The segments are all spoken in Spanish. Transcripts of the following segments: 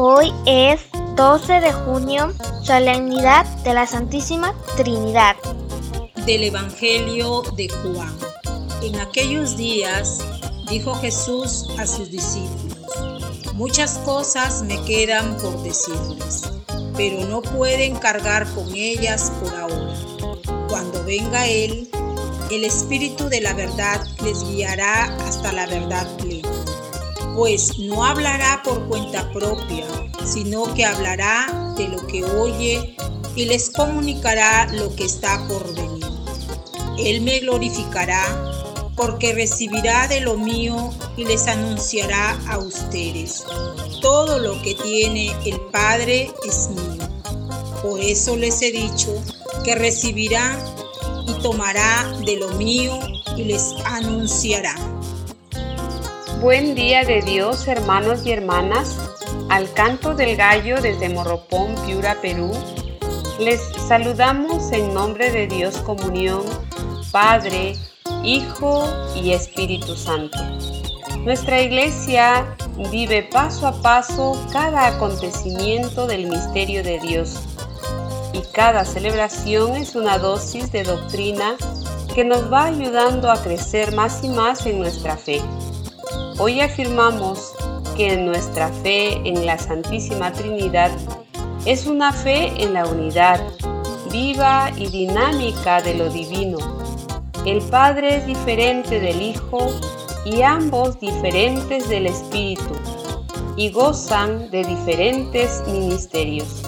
Hoy es 12 de junio, solemnidad de la Santísima Trinidad. Del Evangelio de Juan. En aquellos días dijo Jesús a sus discípulos, muchas cosas me quedan por decirles, pero no pueden cargar con ellas por ahora. Cuando venga Él, el Espíritu de la verdad les guiará hasta la verdad plena pues no hablará por cuenta propia, sino que hablará de lo que oye y les comunicará lo que está por venir. Él me glorificará porque recibirá de lo mío y les anunciará a ustedes. Todo lo que tiene el Padre es mío. Por eso les he dicho que recibirá y tomará de lo mío y les anunciará. Buen día de Dios, hermanos y hermanas. Al canto del gallo desde Morropón, Piura, Perú. Les saludamos en nombre de Dios Comunión, Padre, Hijo y Espíritu Santo. Nuestra iglesia vive paso a paso cada acontecimiento del misterio de Dios y cada celebración es una dosis de doctrina que nos va ayudando a crecer más y más en nuestra fe. Hoy afirmamos que nuestra fe en la Santísima Trinidad es una fe en la unidad viva y dinámica de lo divino. El Padre es diferente del Hijo y ambos diferentes del Espíritu y gozan de diferentes ministerios.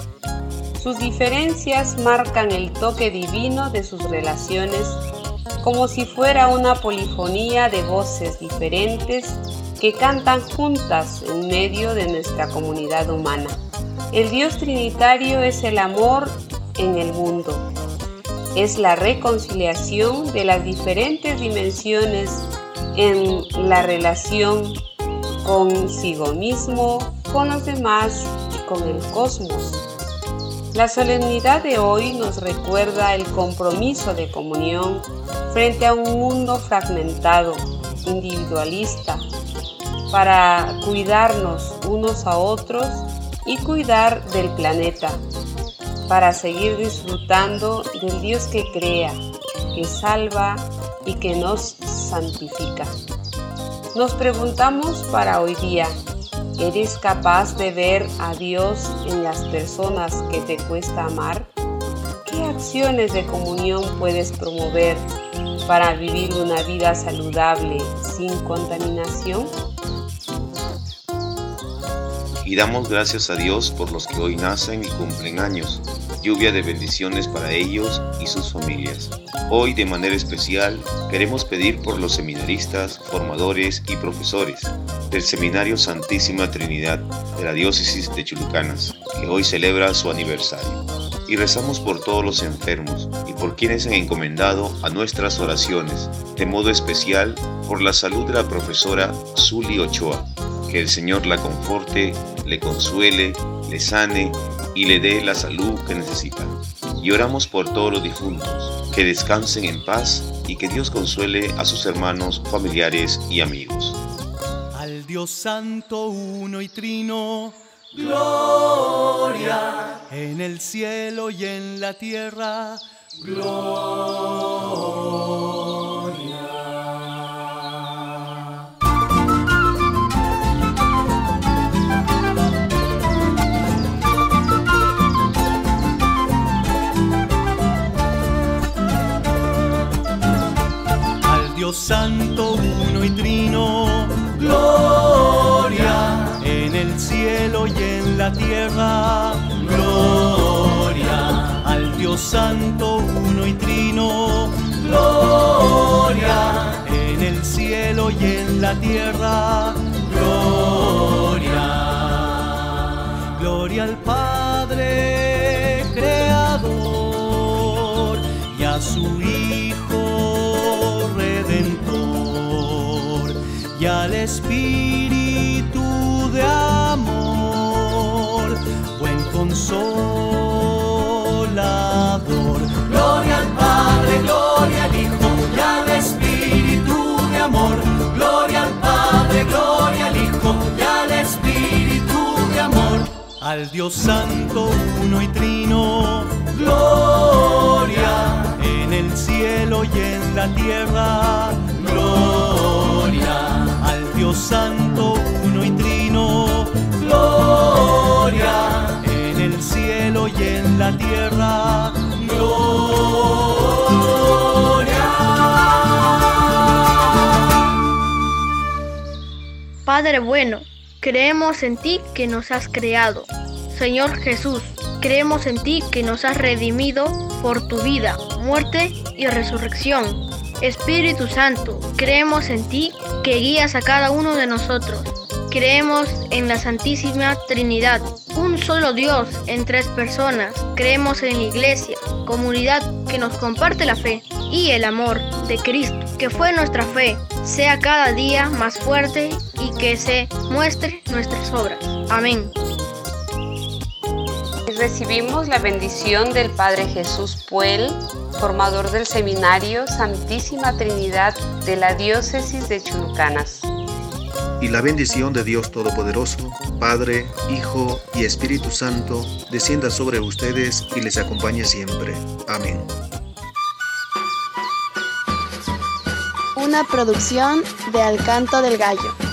Sus diferencias marcan el toque divino de sus relaciones como si fuera una polifonía de voces diferentes que cantan juntas en medio de nuestra comunidad humana. El Dios Trinitario es el amor en el mundo. Es la reconciliación de las diferentes dimensiones en la relación consigo mismo, con los demás y con el cosmos. La solemnidad de hoy nos recuerda el compromiso de comunión frente a un mundo fragmentado, individualista, para cuidarnos unos a otros y cuidar del planeta, para seguir disfrutando del Dios que crea, que salva y que nos santifica. Nos preguntamos para hoy día, ¿eres capaz de ver a Dios en las personas que te cuesta amar? ¿Qué acciones de comunión puedes promover para vivir una vida saludable sin contaminación? Y damos gracias a Dios por los que hoy nacen y cumplen años. Lluvia de bendiciones para ellos y sus familias. Hoy de manera especial queremos pedir por los seminaristas, formadores y profesores del Seminario Santísima Trinidad de la Diócesis de Chulucanas, que hoy celebra su aniversario. Y rezamos por todos los enfermos y por quienes han encomendado a nuestras oraciones, de modo especial por la salud de la profesora Zuli Ochoa, que el Señor la conforte, le consuele, le sane y le dé la salud que necesita. Y oramos por todos los difuntos, que descansen en paz y que Dios consuele a sus hermanos, familiares y amigos. Al Dios Santo, uno y trino, gloria en el cielo y en la tierra, gloria. Santo, uno y trino, gloria en el cielo y en la tierra, gloria al Dios Santo, uno y trino, gloria en el cielo y en la tierra, gloria, gloria al Padre Creador y a su Hijo Espíritu de amor, buen consolador. Gloria al Padre, gloria al Hijo y al Espíritu de amor. Gloria al Padre, gloria al Hijo y al Espíritu de amor. al Dios Santo, uno y trino. Gloria en el cielo y en la tierra. Santo, uno y trino. Gloria en el cielo y en la tierra. Padre bueno, creemos en ti que nos has creado. Señor Jesús, creemos en ti que nos has redimido por tu vida, muerte y resurrección. Espíritu Santo, creemos en ti que guías a cada uno de nosotros. Creemos en la Santísima Trinidad, un solo Dios en tres personas. Creemos en la Iglesia, comunidad que nos comparte la fe y el amor de Cristo, que fue nuestra fe, sea cada día más fuerte y que se muestre nuestras obras. Amén. Recibimos la bendición del Padre Jesús Puel, formador del Seminario Santísima Trinidad de la Diócesis de Chulucanas. Y la bendición de Dios Todopoderoso, Padre, Hijo y Espíritu Santo, descienda sobre ustedes y les acompañe siempre. Amén. Una producción de Alcanto del Gallo.